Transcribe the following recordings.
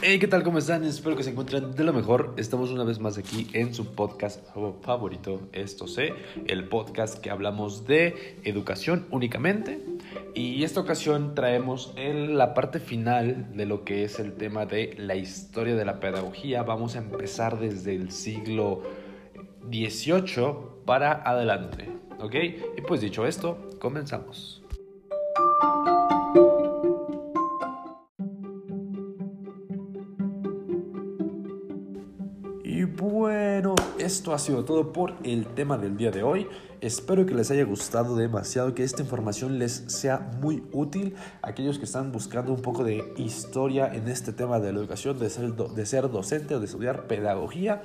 Hey, ¿qué tal? ¿Cómo están? Espero que se encuentren de lo mejor. Estamos una vez más aquí en su podcast favorito, Esto sé, el podcast que hablamos de educación únicamente. Y esta ocasión traemos en la parte final de lo que es el tema de la historia de la pedagogía. Vamos a empezar desde el siglo XVIII para adelante. ¿Ok? Y pues dicho esto, comenzamos. Esto ha sido todo por el tema del día de hoy. Espero que les haya gustado demasiado, que esta información les sea muy útil aquellos que están buscando un poco de historia en este tema de la educación, de ser, de ser docente o de estudiar pedagogía.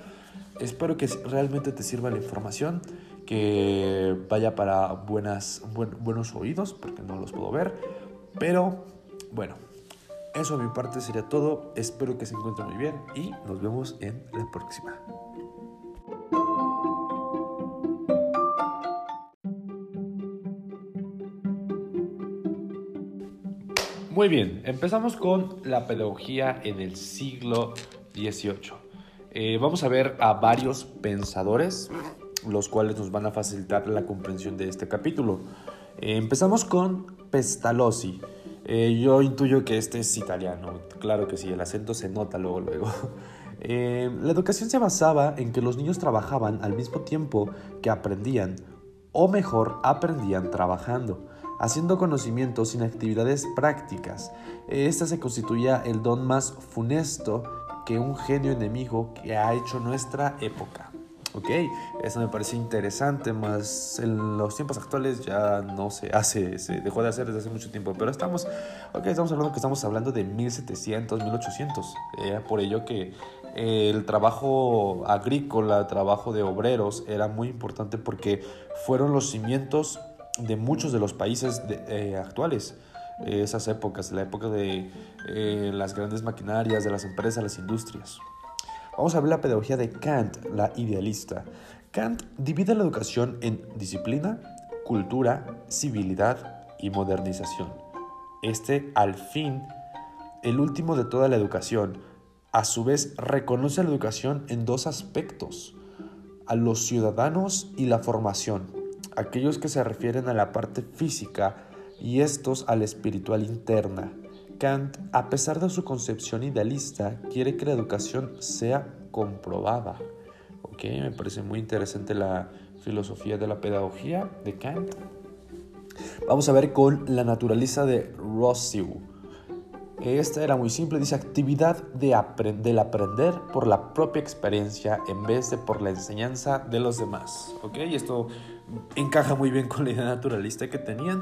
Espero que realmente te sirva la información, que vaya para buenas, buenos oídos, porque no los puedo ver. Pero bueno, eso a mi parte sería todo. Espero que se encuentren muy bien y nos vemos en la próxima. Muy bien, empezamos con la pedagogía en el siglo XVIII. Eh, vamos a ver a varios pensadores, los cuales nos van a facilitar la comprensión de este capítulo. Eh, empezamos con Pestalozzi. Eh, yo intuyo que este es italiano, claro que sí, el acento se nota luego, luego. la educación se basaba en que los niños trabajaban al mismo tiempo que aprendían, o mejor, aprendían trabajando haciendo conocimientos sin actividades prácticas. Esta se constituía el don más funesto que un genio enemigo que ha hecho nuestra época. Ok, eso me parece interesante, más en los tiempos actuales ya no se hace, se dejó de hacer desde hace mucho tiempo, pero estamos, ok, estamos hablando que estamos hablando de 1700, 1800, eh, por ello que eh, el trabajo agrícola, el trabajo de obreros era muy importante porque fueron los cimientos de muchos de los países eh, actuales. esas épocas, la época de eh, las grandes maquinarias, de las empresas, las industrias. Vamos a ver la pedagogía de Kant, la idealista. Kant divide la educación en disciplina, cultura, civilidad y modernización. Este, al fin, el último de toda la educación, a su vez reconoce la educación en dos aspectos, a los ciudadanos y la formación aquellos que se refieren a la parte física y estos a la espiritual interna. Kant, a pesar de su concepción idealista, quiere que la educación sea comprobada. ¿Ok? Me parece muy interesante la filosofía de la pedagogía de Kant. Vamos a ver con la naturaleza de Rousseau. Esta era muy simple, dice actividad de del aprender por la propia experiencia en vez de por la enseñanza de los demás. ¿Ok? Y esto encaja muy bien con la idea naturalista que tenían.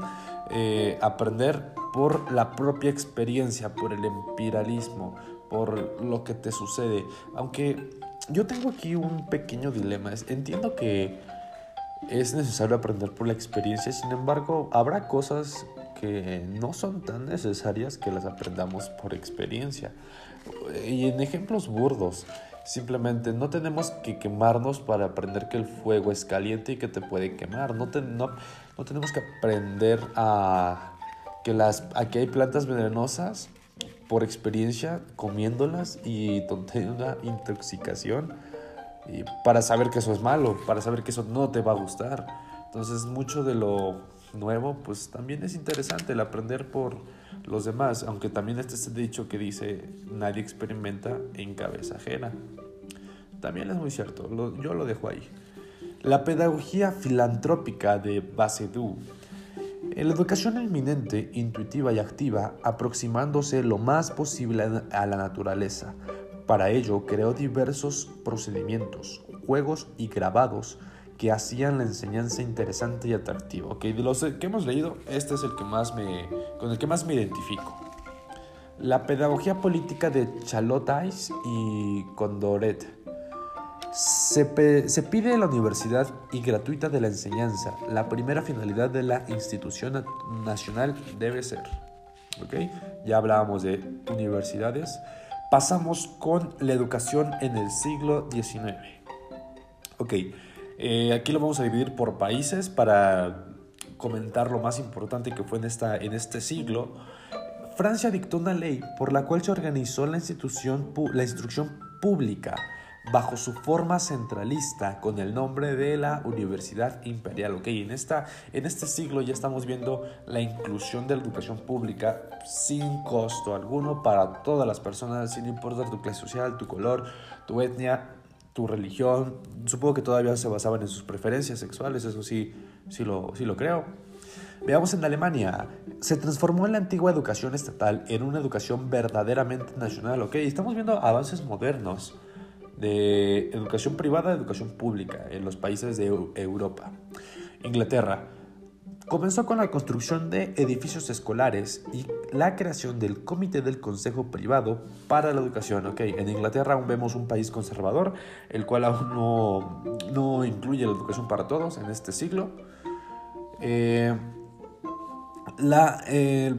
Eh, aprender por la propia experiencia, por el empiralismo, por lo que te sucede. Aunque yo tengo aquí un pequeño dilema. Entiendo que es necesario aprender por la experiencia, sin embargo, habrá cosas que no son tan necesarias que las aprendamos por experiencia. Y en ejemplos burdos, simplemente no tenemos que quemarnos para aprender que el fuego es caliente y que te puede quemar. No, no, tenemos que aprender a que, las, aquí hay plantas venenosas por experiencia comiéndolas y tener una intoxicación y para saber que eso es malo, para saber que eso no te va a gustar. Entonces mucho de lo nuevo, pues también es interesante el aprender por los demás, aunque también este es el dicho que dice nadie experimenta en cabeza ajena. También es muy cierto, yo lo dejo ahí. La pedagogía filantrópica de Basedou. En la educación inminente, intuitiva y activa, aproximándose lo más posible a la naturaleza. Para ello, creó diversos procedimientos, juegos y grabados que hacían la enseñanza interesante y atractiva. Okay, de los que hemos leído, este es el que más me, con el que más me identifico. La pedagogía política de Chalotais y Condoret. Se, pide la universidad y gratuita de la enseñanza. La primera finalidad de la institución nacional debe ser. ¿Ok? Ya hablábamos de universidades. Pasamos con la educación en el siglo XIX. Ok. Eh, aquí lo vamos a dividir por países para comentar lo más importante que fue en, esta, en este siglo. Francia dictó una ley por la cual se organizó la, institución, la instrucción pública bajo su forma centralista con el nombre de la Universidad Imperial. En, esta, en este siglo ya estamos viendo la inclusión de la educación pública sin costo alguno para todas las personas, sin importar tu clase social, tu color, tu etnia, tu religión. Supongo que todavía se basaban en sus preferencias sexuales, eso sí, sí lo, sí lo creo. Veamos en Alemania, se transformó la antigua educación estatal en una educación verdaderamente nacional, ¿ok? Estamos viendo avances modernos de educación privada a educación pública en los países de Europa. Inglaterra comenzó con la construcción de edificios escolares y la creación del Comité del Consejo Privado para la Educación. Okay, en Inglaterra aún vemos un país conservador, el cual aún no, no incluye la educación para todos en este siglo. Eh, la, el,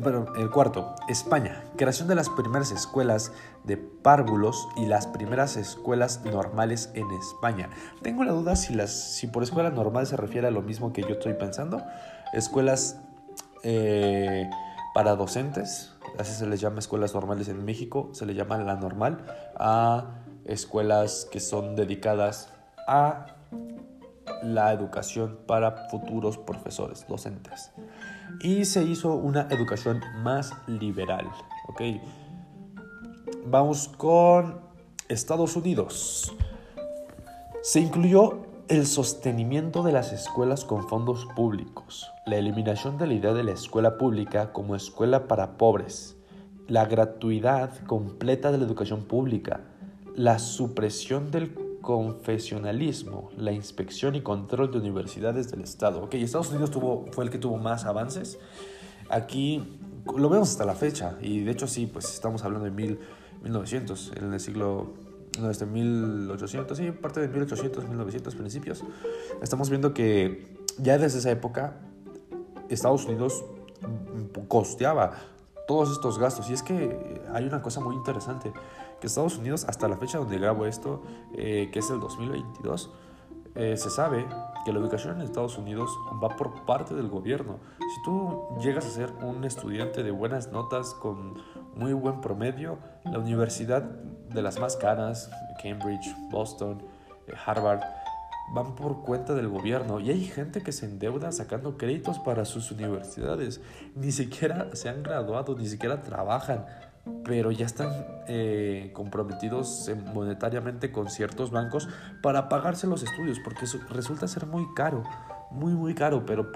cuarto, España. Creación de las primeras escuelas de párvulos y las primeras escuelas normales en España. Tengo la duda si, las, si por escuela normal se refiere a lo mismo que yo estoy pensando. Escuelas eh, para docentes, así se les llama escuelas normales en México, se le llama la normal, a escuelas que son dedicadas a la educación para futuros profesores, docentes y se hizo una educación más liberal. Vamos con Estados Unidos. Se incluyó el sostenimiento de las escuelas con fondos públicos, la eliminación de la idea de la escuela pública como escuela para pobres, la gratuidad completa de la educación pública, la supresión del confesionalismo, la inspección y control de universidades del Estado. Ok, Estados Unidos tuvo, fue el que tuvo más avances. Aquí lo vemos hasta la fecha y de hecho sí, pues estamos hablando de mil, 1900, en el siglo no, este 1800, sí, parte de 1800, 1900 principios. Estamos viendo que ya desde esa época Estados Unidos costeaba todos estos gastos. Y es que hay una cosa muy interesante, que Estados Unidos, hasta la fecha donde grabo esto, eh, que es el 2022, eh, se sabe que la educación en Estados Unidos va por parte del gobierno. Si tú llegas a ser un estudiante de buenas notas con muy buen promedio, la universidad de las más caras, Cambridge, Boston, eh, Harvard, van por cuenta del gobierno y hay gente que se endeuda sacando créditos para sus universidades. Ni siquiera se han graduado, ni siquiera trabajan, pero ya están eh, comprometidos monetariamente con ciertos bancos para pagarse los estudios, porque resulta ser muy caro, muy, muy caro, pero,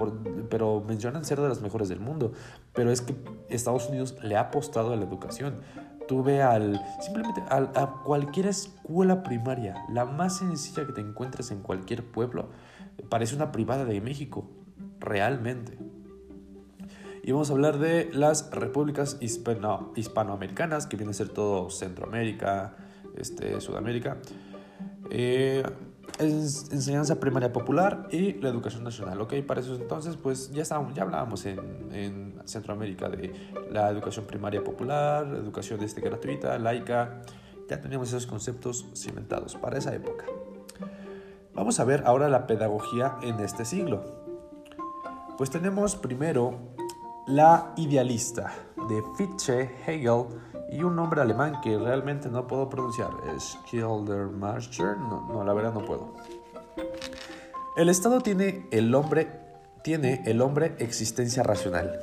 pero mencionan ser de las mejores del mundo. Pero es que Estados Unidos le ha apostado a la educación tuve al simplemente a cualquier escuela primaria, la más sencilla que te encuentres en cualquier pueblo, parece una privada de México, realmente. Y vamos a hablar de las repúblicas hispano, hispanoamericanas, que viene a ser todo Centroamérica, este, Sudamérica. Eh, enseñanza primaria popular y la educación nacional. Ok, para eso entonces, pues ya, estábamos, ya hablábamos en, en, Centroamérica de la educación primaria popular, educación este, gratuita, laica. Ya teníamos esos conceptos cimentados para esa época. Vamos a ver ahora la pedagogía en este siglo. Pues tenemos primero la idealista de Fichte, Hegel y un nombre alemán que realmente no puedo pronunciar. Es Kildermacher. No, no, la verdad no puedo. El Estado tiene el hombre, tiene el hombre existencia racional.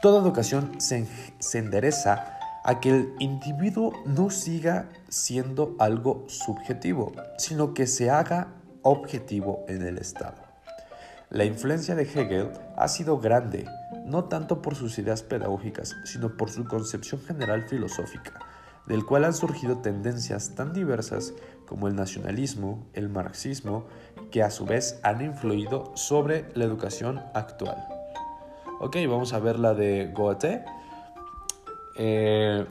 Toda educación se endereza a que el individuo no siga siendo algo subjetivo, sino que se haga objetivo en el Estado. La influencia de Hegel ha sido grande no tanto por sus ideas pedagógicas, sino por su concepción general filosófica, del cual han surgido tendencias tan diversas como el nacionalismo, el marxismo, que a su vez han influido sobre la educación actual. Ok, vamos a ver la de Goethe. Eh,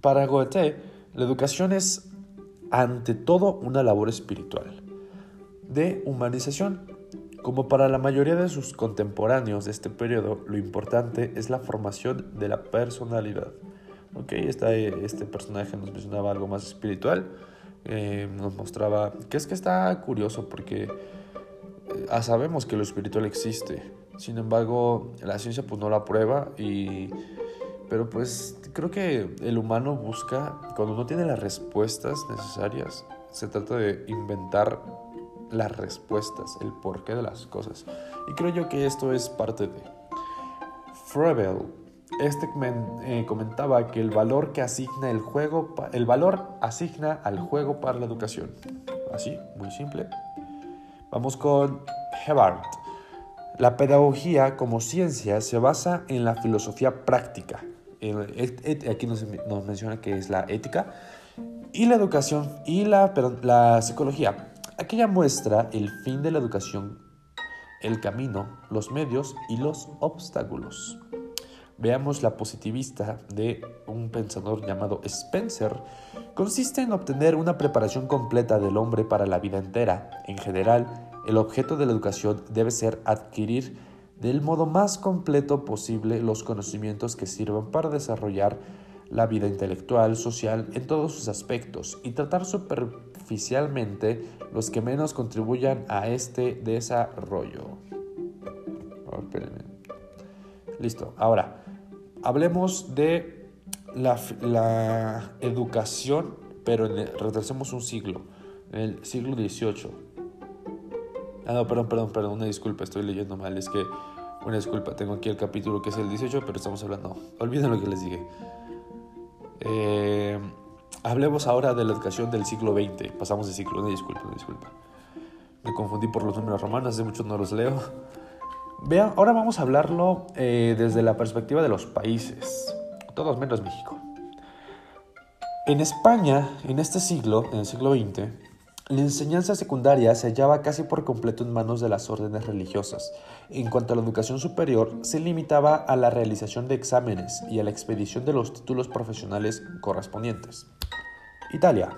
para Goethe, la educación es ante todo una labor espiritual, de humanización como para la mayoría de sus contemporáneos de este periodo, lo importante es la formación de la personalidad. Ok, este personaje nos mencionaba algo más espiritual, eh, nos mostraba que es que está curioso porque eh, sabemos que lo espiritual existe, sin embargo la ciencia pues no lo aprueba y pero pues creo que el humano busca, cuando no tiene las respuestas necesarias, se trata de inventar las respuestas, el porqué de las cosas. Y creo yo que esto es parte de... Froebel, este eh, comentaba que el valor que asigna el juego, el valor asigna al juego para la educación. Así, muy simple. Vamos con Hebert. La pedagogía como ciencia se basa en la filosofía práctica. Aquí nos, menciona que es la ética y la educación y la psicología. Aquella muestra el fin de la educación, el camino, los medios y los obstáculos. Veamos la positivista de un pensador llamado Spencer. Consiste en obtener una preparación completa del hombre para la vida entera. En general, el objeto de la educación debe ser adquirir del modo más completo posible los conocimientos que sirvan para desarrollar la vida intelectual, social, en todos sus aspectos y tratar superficialmente los que menos contribuyan a este desarrollo. Listo, ahora hablemos de la, educación, pero retrasemos un siglo, en el siglo XVIII. Ah, no, perdón, perdón, perdón, una disculpa, estoy leyendo mal, es que, una disculpa, tengo aquí el capítulo que es el 18, pero estamos hablando, olviden lo que les dije. Eh, hablemos ahora de la educación del siglo XX. Pasamos de siglo, una disculpa, una disculpa. Me confundí por los números romanos, hace mucho no los leo. Vean, ahora vamos a hablarlo eh, desde la perspectiva de los países, todos menos México. En España, en este siglo, en el siglo XX, la enseñanza secundaria se hallaba casi por completo en manos de las órdenes religiosas. En cuanto a la educación superior, se limitaba a la realización de exámenes y a la expedición de los títulos profesionales correspondientes. Italia.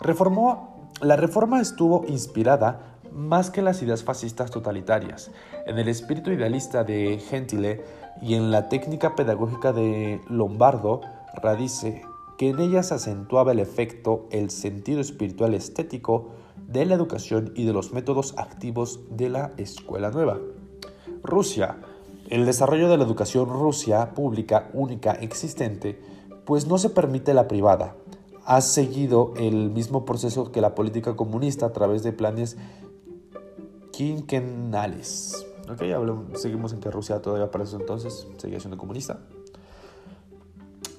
Reformó, la reforma estuvo inspirada más que en las ideas fascistas totalitarias, en el espíritu idealista de Gentile y en la técnica pedagógica de Lombardo, radice que en ella se acentuaba el efecto, el sentido espiritual estético de la educación y de los métodos activos de la escuela nueva. Rusia. El desarrollo de la educación rusia pública única existente, pues no se permite la privada. Ha seguido el mismo proceso que la política comunista a través de planes quinquenales. Ok, seguimos en que Rusia todavía para eso entonces seguía siendo comunista.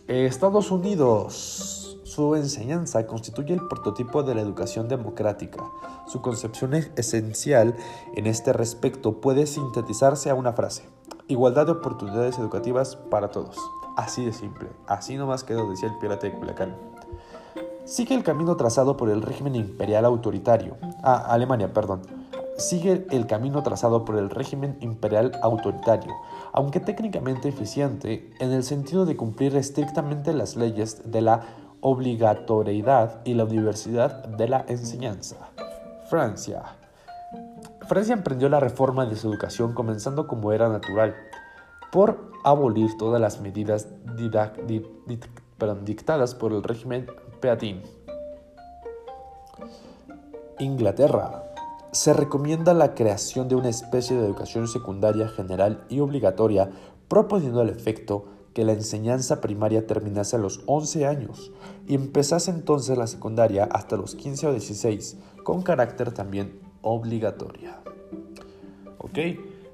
Estados Unidos. Su enseñanza constituye el prototipo de la educación democrática. Su concepción esencial en este respecto puede sintetizarse a una frase. Igualdad de oportunidades educativas para todos. Así de simple. Así nomás quedó, decía el pirata de Culiacán. Sigue el camino trazado por el régimen imperial autoritario. Ah, Alemania, perdón sigue el camino trazado por el régimen imperial autoritario, aunque técnicamente eficiente en el sentido de cumplir estrictamente las leyes de la obligatoriedad y la universidad de la enseñanza. Francia. Francia emprendió la reforma de su educación comenzando como era natural, por abolir todas las medidas dictadas por el régimen Inglaterra se recomienda la creación de una especie de educación secundaria general y obligatoria, proponiendo el efecto que la enseñanza primaria terminase a los 11 años y empezase entonces la secundaria hasta los 15 o 16, con carácter también obligatoria. Ok,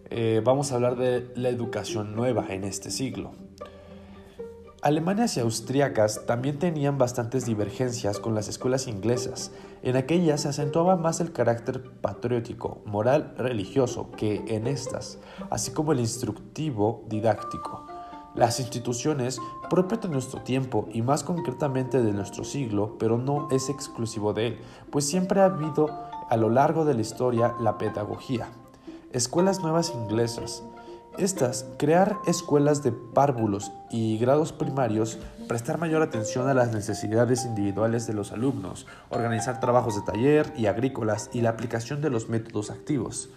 eh, vamos a hablar de la educación nueva en este siglo. Alemanas y austriacas también tenían bastantes divergencias con las escuelas inglesas. En aquellas se acentuaba más el carácter patriótico, moral, religioso que en estas, así como el instructivo didáctico. Las instituciones propias de nuestro tiempo y más concretamente de nuestro siglo, pero no es exclusivo de él, pues siempre ha habido a lo largo de la historia la pedagogía. Escuelas nuevas inglesas, estas, crear escuelas de párvulos y grados primarios, prestar mayor atención a las necesidades individuales de los alumnos, organizar trabajos de taller y agrícolas y la aplicación de los métodos activos.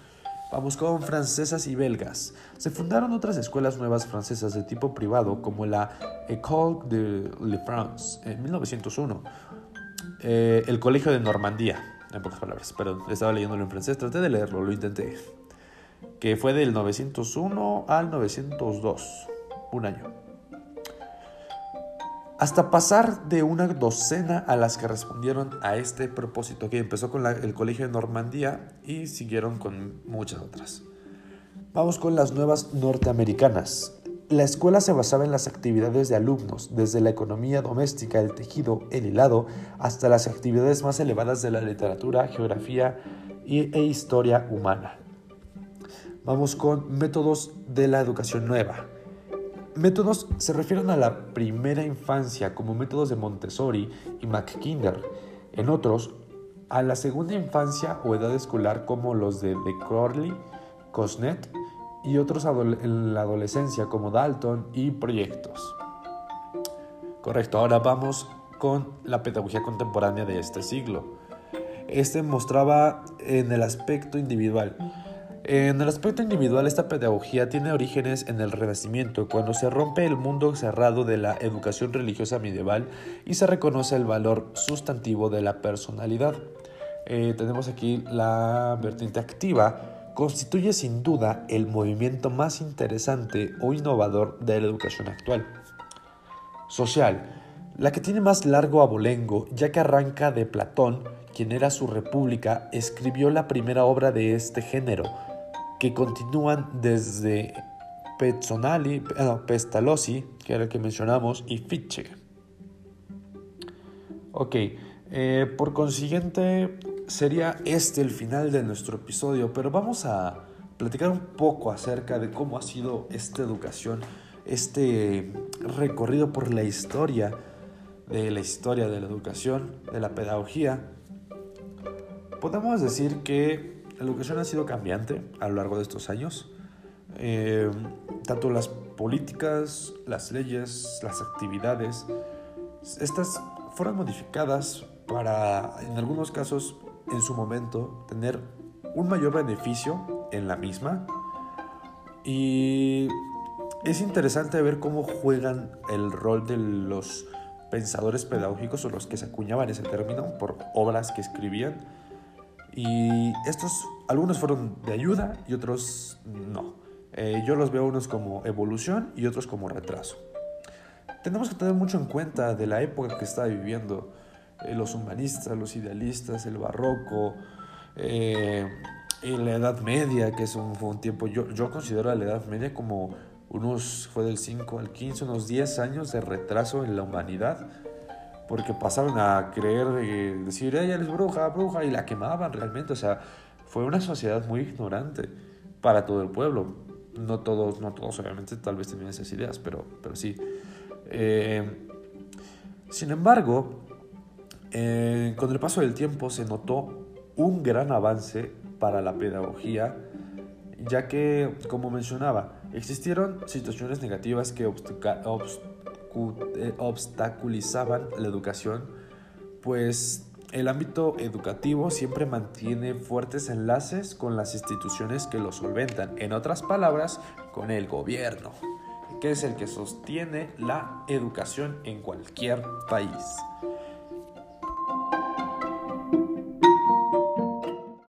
Vamos con francesas y belgas. Se fundaron otras escuelas nuevas francesas de tipo privado como la École de la France en 1901, eh, el Colegio de Normandía, en pocas palabras, pero estaba leyéndolo en francés, traté de leerlo, lo intenté que fue del 901 al 902, un año. hasta pasar de una docena a las que respondieron a este propósito, que empezó con el Colegio de Normandía y siguieron con muchas otras. Vamos con las nuevas norteamericanas. La escuela se basaba en las actividades de alumnos, desde la economía doméstica, el tejido, el hilado, hasta las actividades más elevadas de la literatura, geografía e historia humana. Vamos con métodos de la educación nueva. Métodos se refieren a la primera infancia como métodos de Montessori y McKinder. En otros, a la segunda infancia o edad escolar como los de De Crowley, Cosnet y otros en la adolescencia como Dalton y proyectos. Correcto, ahora vamos con la pedagogía contemporánea de este siglo. Este mostraba en el aspecto individual. En el aspecto individual, esta pedagogía tiene orígenes en el Renacimiento, cuando se rompe el mundo cerrado de la educación religiosa medieval y se reconoce el valor sustantivo de la personalidad. Eh, tenemos aquí la vertiente activa, constituye sin duda el movimiento más interesante o innovador de la educación actual. Social, la que tiene más largo abolengo, ya que arranca de Platón, quien era su república, escribió la primera obra de este género, que continúan desde Pezzonali, eh, Pestalozzi, que era el que mencionamos, y Fichte. Ok, eh, por consiguiente, sería este el final de nuestro episodio, pero vamos a platicar un poco acerca de cómo ha sido esta educación, este recorrido por la historia de la historia de la educación, de la pedagogía. Podemos decir que la educación ha sido cambiante a lo largo de estos años. Eh, tanto las políticas, las leyes, las actividades, estas fueron modificadas para, en algunos casos, en su momento, tener un mayor beneficio en la misma. Y es interesante ver cómo juegan el rol de los pensadores pedagógicos o los que se acuñaban ese término por obras que escribían. Y estos, algunos fueron de ayuda y otros no. Eh, yo los veo unos como evolución y otros como retraso. Tenemos que tener mucho en cuenta de la época que está viviendo eh, los humanistas, los idealistas, el barroco, eh, la Edad Media, que es un, tiempo, yo, yo considero la Edad Media como unos, fue del 5 al 15, unos 10 años de retraso en la humanidad, porque pasaron a creer, de, decir, ella es bruja, bruja, y la quemaban realmente, o sea, fue una sociedad muy ignorante para todo el pueblo. No todos, no todos obviamente tal vez tenían esas ideas, pero, pero sí. Eh, sin embargo, eh, con el paso del tiempo se notó un gran avance para la pedagogía, ya que, como mencionaba, existieron situaciones negativas que eh, obstaculizaban la educación, pues el ámbito educativo siempre mantiene fuertes enlaces con las instituciones que lo solventan, en otras palabras, con el gobierno, que es el que sostiene la educación en cualquier país.